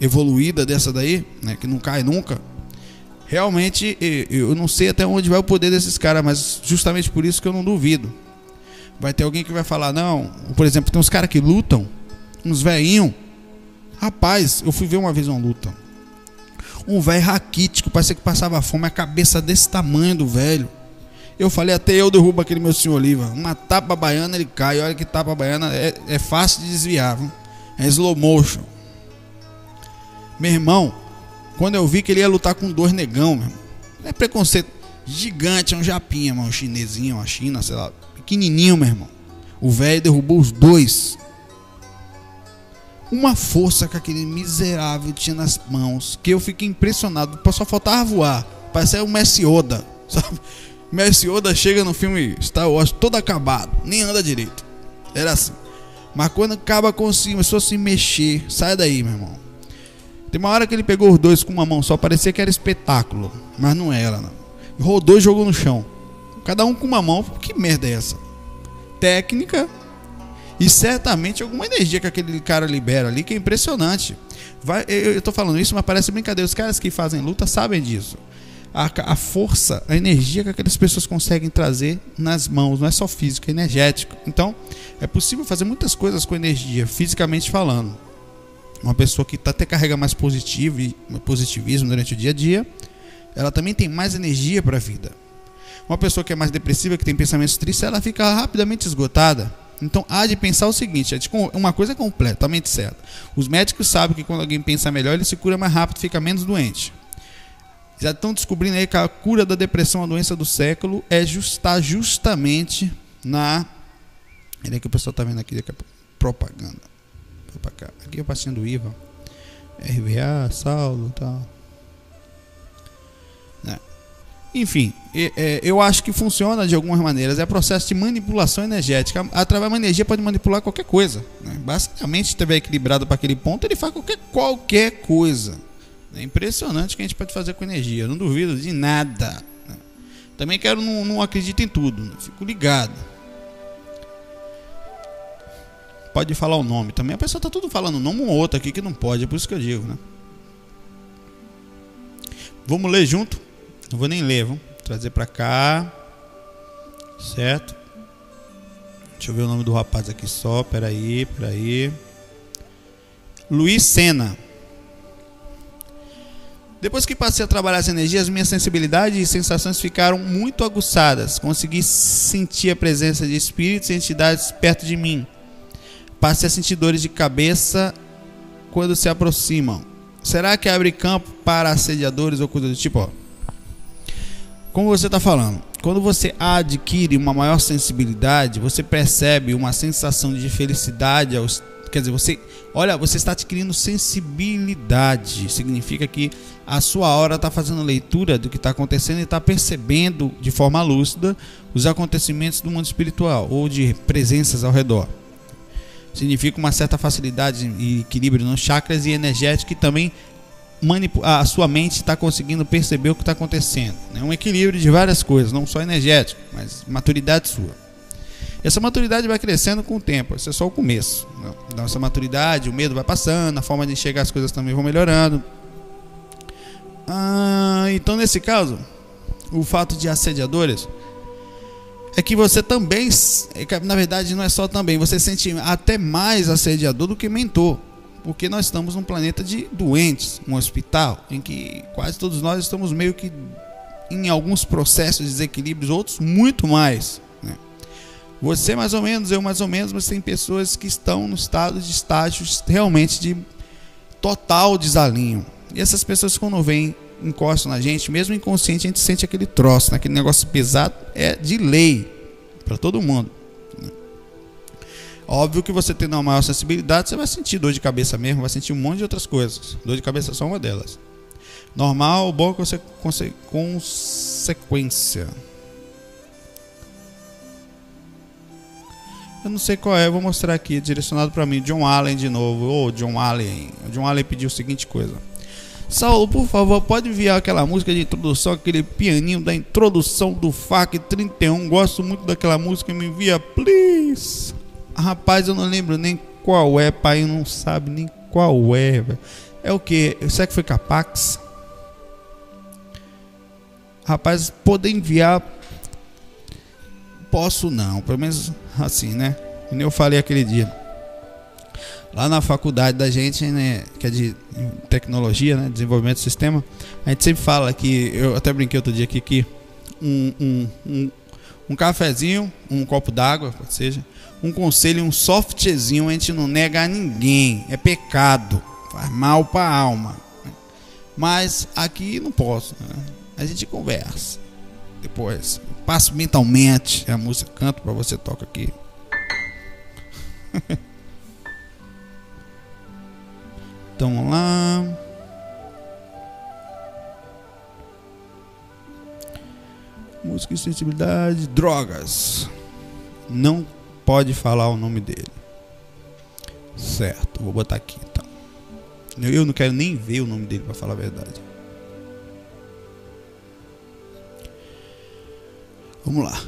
evoluída dessa daí, né, que não cai nunca realmente eu não sei até onde vai o poder desses caras, mas justamente por isso que eu não duvido. Vai ter alguém que vai falar, não, por exemplo, tem uns caras que lutam, uns velhinhos. Rapaz, eu fui ver uma vez uma luta. Um velho raquítico, parecia que passava fome, a cabeça desse tamanho do velho. Eu falei, até eu derrubo aquele meu senhor Oliva. Uma tapa baiana, ele cai. Olha que tapa baiana é, é fácil de desviar. Viu? É slow motion. Meu irmão, quando eu vi que ele ia lutar com dois negão, meu irmão. É preconceito gigante, é um japinha, mano. Um chinesinho, uma China, sei lá. Pequenininho, meu irmão. O velho derrubou os dois. Uma força que aquele miserável tinha nas mãos. Que eu fiquei impressionado. Só faltava voar. Parecia o Messi Oda. Sabe? Messi Oda chega no filme Star Wars todo acabado, nem anda direito. Era assim. Mas quando acaba com si, começou a se mexer. Sai daí, meu irmão. Tem uma hora que ele pegou os dois com uma mão só, parecia que era espetáculo. Mas não era, não. Rodou e jogou no chão. Cada um com uma mão. Que merda é essa? Técnica e certamente alguma energia que aquele cara libera ali que é impressionante. Vai, eu, tô falando isso, mas parece brincadeira. Os caras que fazem luta sabem disso. A, a, força, a energia que aquelas pessoas conseguem trazer nas mãos, não é só físico, é energético. Então, é possível fazer muitas coisas com energia, fisicamente falando. Uma pessoa que tá até carrega mais positivo positivismo durante o dia a dia, ela também tem mais energia para a vida. Uma pessoa que é mais depressiva, que tem pensamentos tristes, ela fica rapidamente esgotada. Então há de pensar o seguinte: é uma coisa completamente certa. Os médicos sabem que quando alguém pensa melhor, ele se cura mais rápido, fica menos doente. Já estão descobrindo aí que a cura da depressão, a doença do século, é está justamente na. Ele que o pessoal está vendo aqui, daqui a propaganda. Aqui é o passinho do IVA. RVA, Saulo e tal. Enfim, é, eu acho que funciona de algumas maneiras. É processo de manipulação energética. Através da energia pode manipular qualquer coisa. Né? Basicamente, se estiver equilibrado para aquele ponto, ele faz qualquer, qualquer coisa. É impressionante o que a gente pode fazer com energia. Eu não duvido de nada. Né? Também quero não, não acredito em tudo. Né? Fico ligado. Pode falar o nome também. A pessoa está tudo falando um nome um outro aqui que não pode. É por isso que eu digo, né? Vamos ler junto? Não vou nem ler, vamos trazer para cá. Certo? Deixa eu ver o nome do rapaz aqui só. Peraí, peraí. Luiz Sena. Depois que passei a trabalhar as minhas sensibilidades e sensações ficaram muito aguçadas. Consegui sentir a presença de espíritos e entidades perto de mim. Passei a sentir dores de cabeça quando se aproximam. Será que abre campo para assediadores ou coisa do tipo? Ó, como você está falando, quando você adquire uma maior sensibilidade, você percebe uma sensação de felicidade aos quer dizer, você, olha, você está adquirindo sensibilidade. Significa que a sua hora está fazendo leitura do que está acontecendo e está percebendo de forma lúcida os acontecimentos do mundo espiritual ou de presenças ao redor. Significa uma certa facilidade e equilíbrio nos chakras e energético e também a sua mente está conseguindo perceber o que está acontecendo. É né? um equilíbrio de várias coisas, não só energético, mas maturidade sua. Essa maturidade vai crescendo com o tempo, esse é só o começo. Né? Nossa maturidade, o medo vai passando, a forma de enxergar as coisas também vão melhorando. Ah, então, nesse caso, o fato de assediadores é que você também, é na verdade, não é só também, você sente até mais assediador do que mentor porque nós estamos num planeta de doentes, um hospital, em que quase todos nós estamos meio que em alguns processos de desequilíbrios, outros muito mais. Né? Você mais ou menos, eu mais ou menos, mas tem pessoas que estão no estado de estágios realmente de total desalinho. E essas pessoas quando vêm, encostam na gente, mesmo inconsciente, a gente sente aquele troço, aquele negócio pesado, é de lei para todo mundo. Óbvio que você tendo uma maior sensibilidade, você vai sentir dor de cabeça mesmo, vai sentir um monte de outras coisas. Dor de cabeça é só uma delas. Normal, boa conse conse consequência. Eu não sei qual é, vou mostrar aqui, direcionado para mim, John Allen de novo. Ô, oh, John Allen. John Allen pediu a seguinte coisa. Saulo, por favor, pode enviar aquela música de introdução, aquele pianinho da introdução do FAC 31. Gosto muito daquela música, me envia, please. Rapaz, eu não lembro nem qual é, pai não sabe nem qual é. É o que? Será que foi Capax? Rapaz, poder enviar. Posso não, pelo menos assim, né? Como eu falei aquele dia. Lá na faculdade da gente, né, que é de tecnologia, né, desenvolvimento de sistema, a gente sempre fala que, eu até brinquei outro dia aqui, que um, um, um, um cafezinho, um copo d'água, seja, um conselho, um softzinho, a gente não nega a ninguém. É pecado. Faz mal para a alma. Mas aqui não posso. Né? A gente conversa. Depois, passo mentalmente a música, canto para você, toca aqui. então vamos lá. música e sensibilidade, drogas. Não pode falar o nome dele. Certo, vou botar aqui então. Eu não quero nem ver o nome dele para falar a verdade. Vamos lá.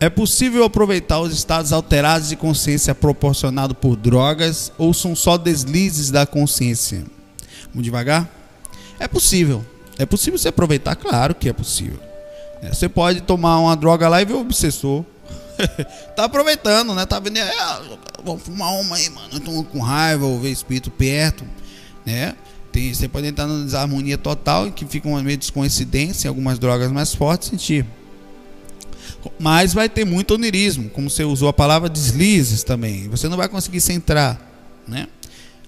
É possível aproveitar os estados alterados de consciência proporcionados por drogas ou são só deslizes da consciência? Vamos devagar? É possível. É possível você aproveitar? Claro que é possível. É, você pode tomar uma droga lá e ver o obsessor. tá aproveitando, né? Tá vendo? É, vamos fumar uma aí, mano. Eu tô com raiva, ou ver espírito perto, né? Tem, você pode entrar na desarmonia total, que fica uma meio descoincidência, algumas drogas mais fortes, sentir. Mas vai ter muito onirismo, como você usou a palavra deslizes também. Você não vai conseguir centrar, né?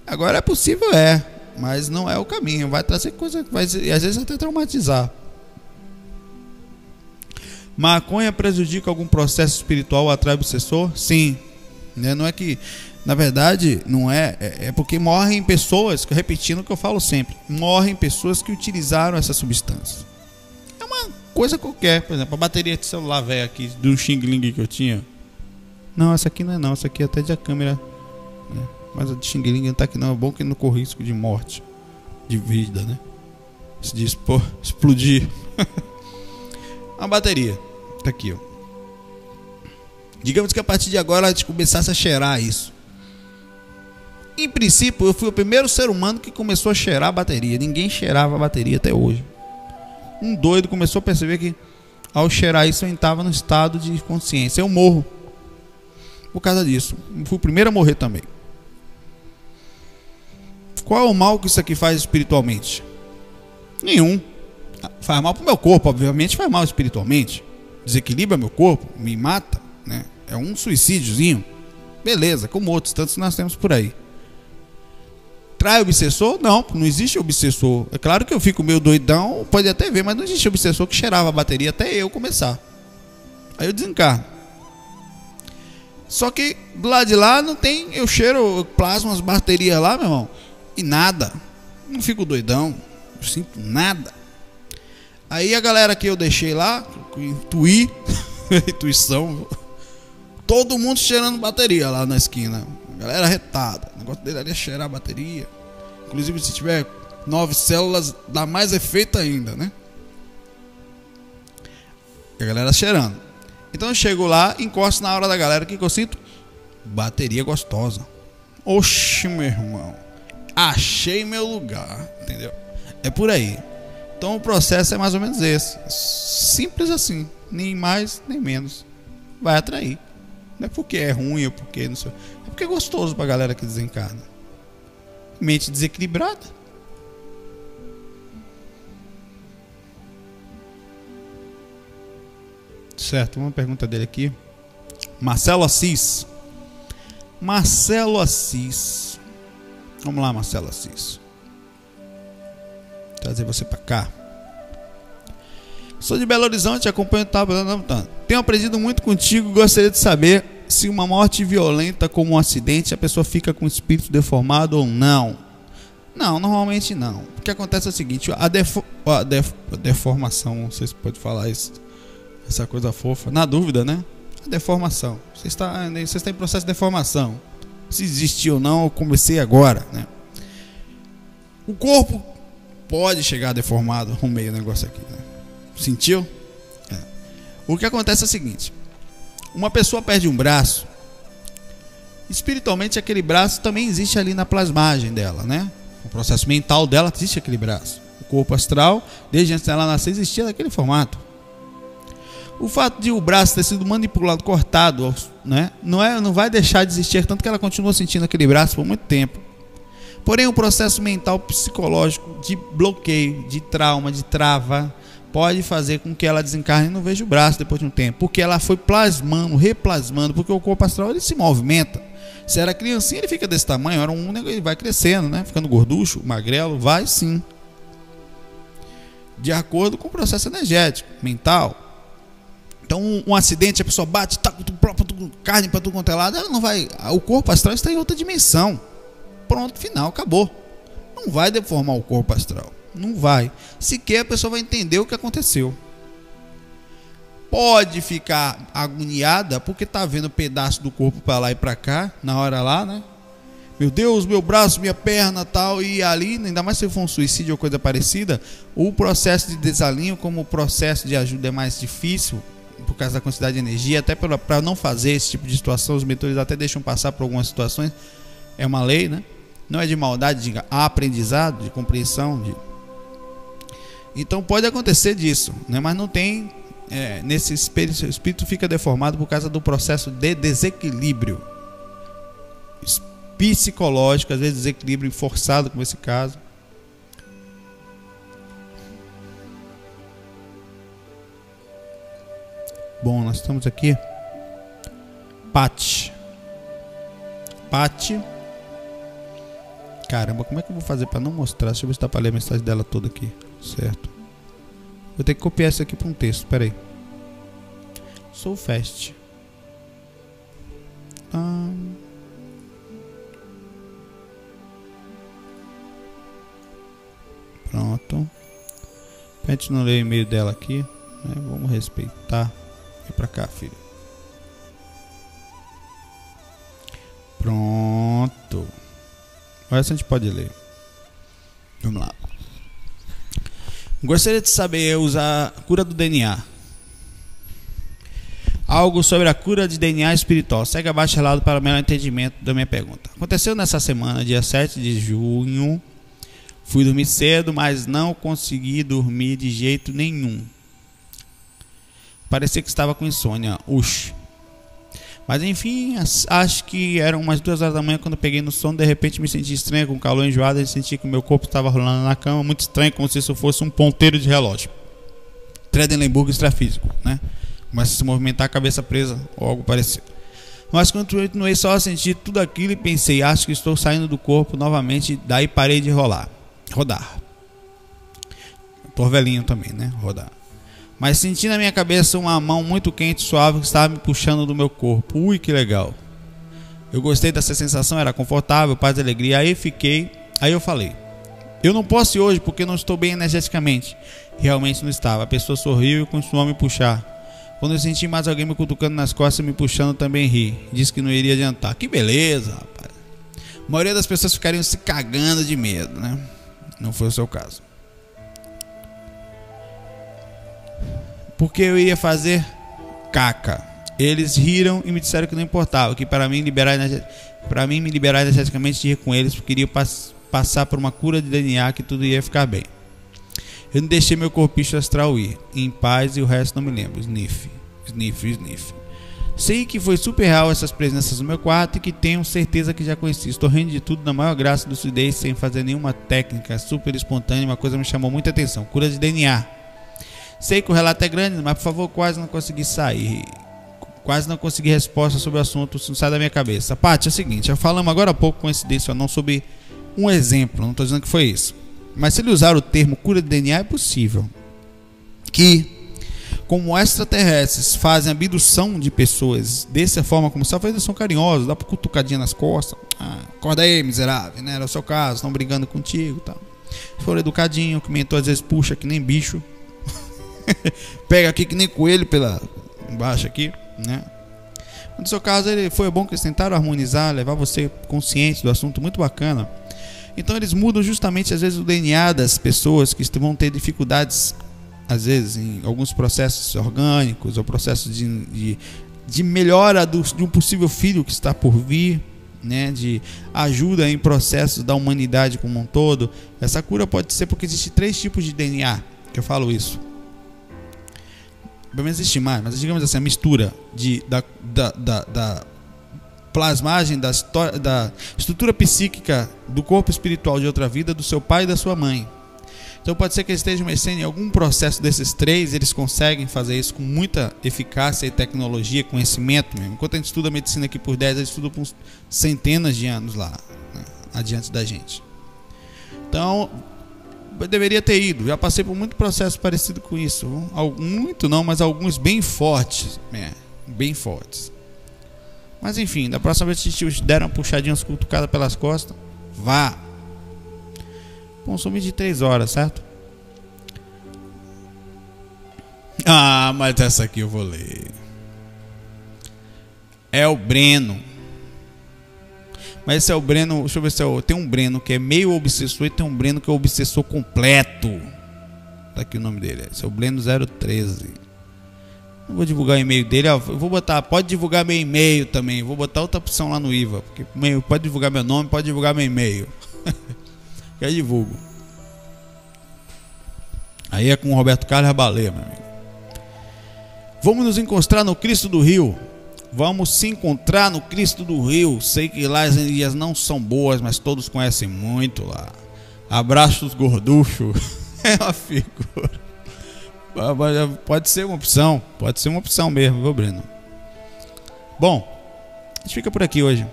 Agora é possível, é, mas não é o caminho. Vai trazer coisa vai, às vezes até traumatizar. Maconha prejudica algum processo espiritual atrai obsessor? Sim. Né? Não é que, na verdade, não é, é. É porque morrem pessoas, repetindo o que eu falo sempre, morrem pessoas que utilizaram essa substância. É uma coisa qualquer, por exemplo, a bateria de celular velho aqui do Xing Ling que eu tinha. Não, essa aqui não é não, essa aqui é até de a câmera. Né? Mas a de Xing Ling não tá aqui não, é bom que não corre risco de morte, de vida, né? Se diz, explodir. a bateria. Tá aqui, ó. Digamos que a partir de agora a gente começasse a cheirar isso. Em princípio, eu fui o primeiro ser humano que começou a cheirar a bateria. Ninguém cheirava a bateria até hoje. Um doido começou a perceber que ao cheirar isso eu entrava no estado de consciência. Eu morro. Por causa disso. Eu fui o primeiro a morrer também. Qual é o mal que isso aqui faz espiritualmente? Nenhum. Faz mal pro meu corpo, obviamente faz mal espiritualmente. Desequilibra meu corpo, me mata, né? É um suicídiozinho. Beleza, como outros tantos nós temos por aí. Trai obsessor? Não, não existe obsessor. É claro que eu fico meio doidão, pode até ver, mas não existe obsessor que cheirava a bateria até eu começar. Aí eu desencarno. Só que do lado de lá não tem. Eu cheiro plasma as baterias lá, meu irmão. E nada. Não fico doidão. Não sinto nada. Aí a galera que eu deixei lá, intuí, intuição, todo mundo cheirando bateria lá na esquina. Galera retada. O negócio dele é cheirar a bateria. Inclusive, se tiver nove células, dá mais efeito ainda, né? E a galera cheirando. Então eu chego lá, encosto na hora da galera. O que, que eu sinto? Bateria gostosa. Oxe, meu irmão. Achei meu lugar. Entendeu? É por aí. Então o processo é mais ou menos esse. Simples assim. Nem mais, nem menos. Vai atrair. Não é porque é ruim ou porque não sei. É porque é gostoso pra galera que desencarna. Mente desequilibrada. Certo, uma pergunta dele aqui. Marcelo Assis. Marcelo Assis. Vamos lá, Marcelo Assis. Trazer você para cá. Sou de Belo Horizonte, acompanho o Tenho aprendido muito contigo gostaria de saber se uma morte violenta como um acidente a pessoa fica com o espírito deformado ou não. Não, normalmente não. O que acontece é o seguinte, a, defo a, def a deformação, não sei se pode falar isso, essa coisa fofa, na dúvida, né? A deformação. Você está, você está em processo de deformação. Se existe ou não, eu comecei agora, né? O corpo pode chegar deformado meio do negócio aqui, né? Sentiu? É. O que acontece é o seguinte: uma pessoa perde um braço, espiritualmente aquele braço também existe ali na plasmagem dela, né? O processo mental dela existe aquele braço. O corpo astral, desde antes dela nascer, existia daquele formato. O fato de o braço ter sido manipulado, cortado, né, não, é, não vai deixar de existir, tanto que ela continua sentindo aquele braço por muito tempo. Porém, o processo mental psicológico de bloqueio, de trauma, de trava, pode fazer com que ela desencarne e não veja o braço depois de um tempo, porque ela foi plasmando, replasmando, porque o corpo astral ele se movimenta. Se era criancinha, ele fica desse tamanho, era um ele vai crescendo, né? Ficando gorducho, magrelo, vai sim. De acordo com o processo energético, mental. Então, um, um acidente, a pessoa bate, tá com carne para tudo quanto é lado, ela não vai. O corpo astral está em outra dimensão. Pronto, final, acabou. Não vai deformar o corpo astral. Não vai. Sequer a pessoa vai entender o que aconteceu. pode ficar agoniada porque tá vendo pedaço do corpo para lá e para cá, na hora lá, né? Meu Deus, meu braço, minha perna, tal, e ali, ainda mais se for um suicídio ou coisa parecida, o processo de desalinho, como o processo de ajuda é mais difícil, por causa da quantidade de energia, até para não fazer esse tipo de situação, os mentores até deixam passar por algumas situações, é uma lei, né? Não é de maldade, de aprendizado, de compreensão, de então pode acontecer disso, né? mas não tem. É, nesse espírito, o espírito fica deformado por causa do processo de desequilíbrio psicológico, às vezes desequilíbrio forçado, como esse caso. Bom, nós estamos aqui. Pati. Pati. Caramba, como é que eu vou fazer para não mostrar? Deixa eu ver se dá para ler a mensagem dela toda aqui. Certo. Vou ter que copiar isso aqui para um texto. Pera aí. Sou fast. Ah. Pronto. A gente não ler o e-mail dela aqui. Né? Vamos respeitar. Vem pra cá, filho. Pronto. Agora a gente pode ler. Vamos lá. Gostaria de saber usar a cura do DNA. Algo sobre a cura de DNA espiritual. Segue abaixo relado para melhor entendimento da minha pergunta. Aconteceu nessa semana, dia 7 de junho. Fui dormir cedo, mas não consegui dormir de jeito nenhum. Parecia que estava com insônia. Ux. Mas enfim, acho que eram umas duas horas da manhã quando peguei no sono. De repente me senti estranho, com calor enjoado. E senti que meu corpo estava rolando na cama, muito estranho, como se isso fosse um ponteiro de relógio. Tredenlenburg extrafísico, né? Começa a se movimentar a cabeça presa ou algo parecido. Mas continuei só a sentir tudo aquilo e pensei, acho que estou saindo do corpo novamente. Daí parei de rolar, rodar. Torvelinho também, né? Rodar mas senti na minha cabeça uma mão muito quente e suave que estava me puxando do meu corpo. Ui, que legal. Eu gostei dessa sensação, era confortável, paz e alegria. Aí fiquei, aí eu falei: Eu não posso ir hoje porque não estou bem energeticamente. Realmente não estava. A pessoa sorriu e continuou a me puxar. Quando eu senti mais alguém me cutucando nas costas e me puxando, também ri. Disse que não iria adiantar. Que beleza, rapaz. A maioria das pessoas ficariam se cagando de medo, né? Não foi o seu caso. Porque eu ia fazer caca. Eles riram e me disseram que não importava, que para mim liberar para mim me liberar energeticamente de ir com eles, porque queria pass passar por uma cura de DNA que tudo ia ficar bem. Eu não deixei meu corpicho astral ir, em paz e o resto não me lembro. Sniff, sniff, sniff. Sei que foi super real essas presenças no meu quarto e que tenho certeza que já conheci. Estou rindo de tudo na maior graça do sudeste, sem fazer nenhuma técnica, super espontânea. Uma coisa me chamou muita atenção: cura de DNA. Sei que o relato é grande, mas por favor, quase não consegui sair. Quase não consegui resposta sobre o assunto, isso não sai da minha cabeça. Paty, é o seguinte, já falamos agora há pouco, coincidência ou não, sobre um exemplo, não estou dizendo que foi isso. Mas se ele usar o termo cura de DNA, é possível. Que, como extraterrestres fazem abdução de pessoas dessa forma, como se eles são carinhosos, dá para cutucadinha nas costas. Ah, acorda aí, miserável, né? Era o seu caso, estão brigando contigo tal. Se for educadinho, que mentor às vezes puxa que nem bicho. Pega aqui que nem coelho pela embaixo aqui, né? No seu caso, ele foi bom que eles tentaram harmonizar, levar você consciente do assunto, muito bacana. Então eles mudam justamente às vezes o DNA das pessoas que vão ter dificuldades, às vezes, em alguns processos orgânicos ou processos de, de, de melhora do, de um possível filho que está por vir, né, de ajuda em processos da humanidade como um todo. Essa cura pode ser porque existe três tipos de DNA, que eu falo isso pelo menos existe mais, mas digamos assim, a mistura de, da, da, da, da plasmagem da, da estrutura psíquica do corpo espiritual de outra vida do seu pai e da sua mãe. Então pode ser que eles estejam mexendo em algum processo desses três, eles conseguem fazer isso com muita eficácia e tecnologia, conhecimento mesmo. Enquanto a gente estuda medicina aqui por 10, eles estudam por centenas de anos lá, né, adiante da gente. Então, eu deveria ter ido. Já passei por muito processo parecido com isso. Muito não, mas alguns bem fortes. É, bem fortes. Mas enfim, da próxima vez que te deram puxadinhas cutucadas pelas costas, vá. Consumo de 3 horas, certo? Ah, mas essa aqui eu vou ler. É o Breno. Mas esse é o Breno. Deixa eu ver se é o. Tem um Breno que é meio obsessor e tem um Breno que é obsessor completo. Tá aqui o nome dele. Esse é o Breno 013. Não vou divulgar o e-mail dele. eu vou botar. Pode divulgar meu e-mail também. Vou botar outra opção lá no IVA. Porque pode divulgar meu nome, pode divulgar meu e-mail. eu divulgo. Aí é com o Roberto Carlos Baleia, meu amigo. Vamos nos encontrar no Cristo do Rio. Vamos se encontrar no Cristo do Rio. Sei que lá as energias não são boas, mas todos conhecem muito lá. Abraços gorducho. é uma figura. Pode ser uma opção. Pode ser uma opção mesmo, viu, Breno? Bom, a gente fica por aqui hoje.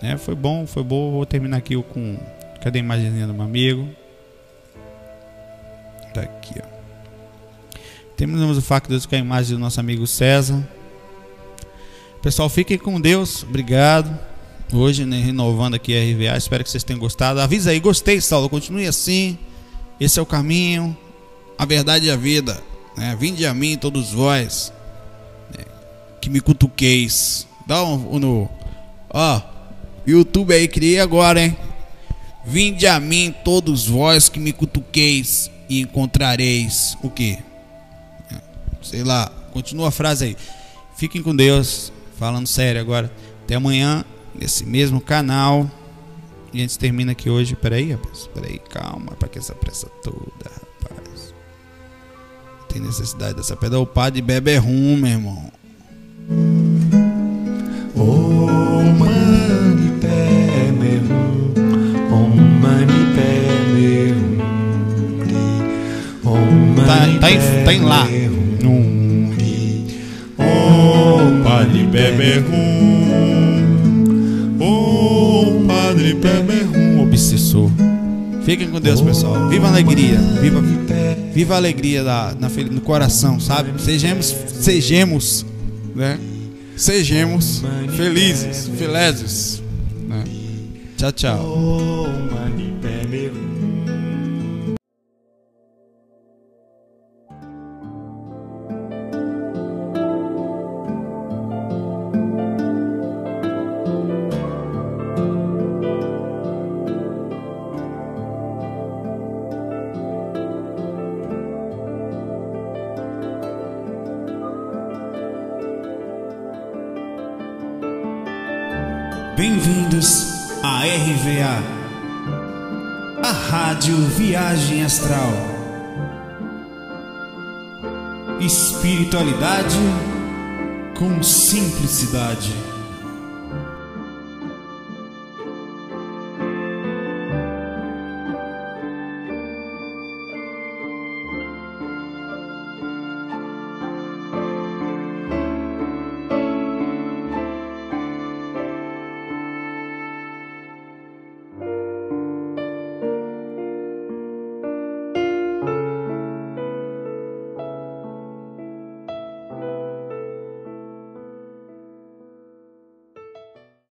É, foi bom, foi bom. Vou terminar aqui com. Cadê a imagenzinha do meu amigo? Tá aqui, ó. Terminamos o fato com a imagem do nosso amigo César. Pessoal, fiquem com Deus. Obrigado. Hoje, né, renovando aqui a RVA. Espero que vocês tenham gostado. Avisa aí, gostei, Saulo. Continue assim. Esse é o caminho, a verdade e a vida. Né? Vinde a mim, todos vós, né? que me cutuqueis. Dá um, um no. Ó, YouTube aí, criei agora, hein? Vinde a mim, todos vós que me cutuqueis, e encontrareis o que? Sei lá, continua a frase aí. Fiquem com Deus. Falando sério agora. Até amanhã, nesse mesmo canal. E a gente termina aqui hoje. Peraí, rapaz. Peraí, calma. Pra que essa pressa toda, rapaz? Tem necessidade dessa pedra. O padre bebe é rum, meu irmão. Oh, mani pé, meu Oh, mani pé, meu Oh, tá, tá, em, tá em lá. Num. Padre bebe rum. Oh, padre bebe rum. Obsessor. Fiquem com Deus, pessoal. Viva a alegria. Viva, viva a alegria da, na, no coração, sabe? Sejamos, sejamos, né? Sejamos felizes, felices. Né? Tchau, tchau. Espiritualidade com simplicidade.